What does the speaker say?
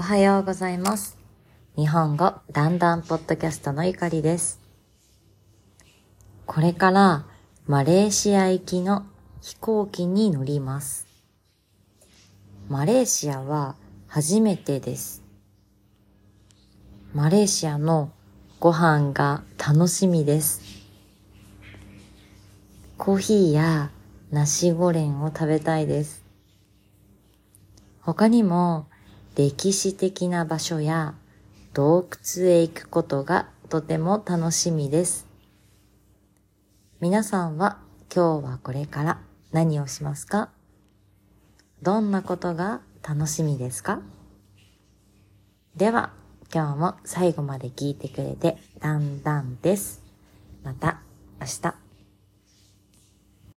おはようございます。日本語だんだんポッドキャストのゆかりです。これからマレーシア行きの飛行機に乗ります。マレーシアは初めてです。マレーシアのご飯が楽しみです。コーヒーやナシゴレンを食べたいです。他にも歴史的な場所や洞窟へ行くことがとても楽しみです。皆さんは今日はこれから何をしますか？どんなことが楽しみですか？では今日も最後まで聞いてくれてだんだんです。また明日。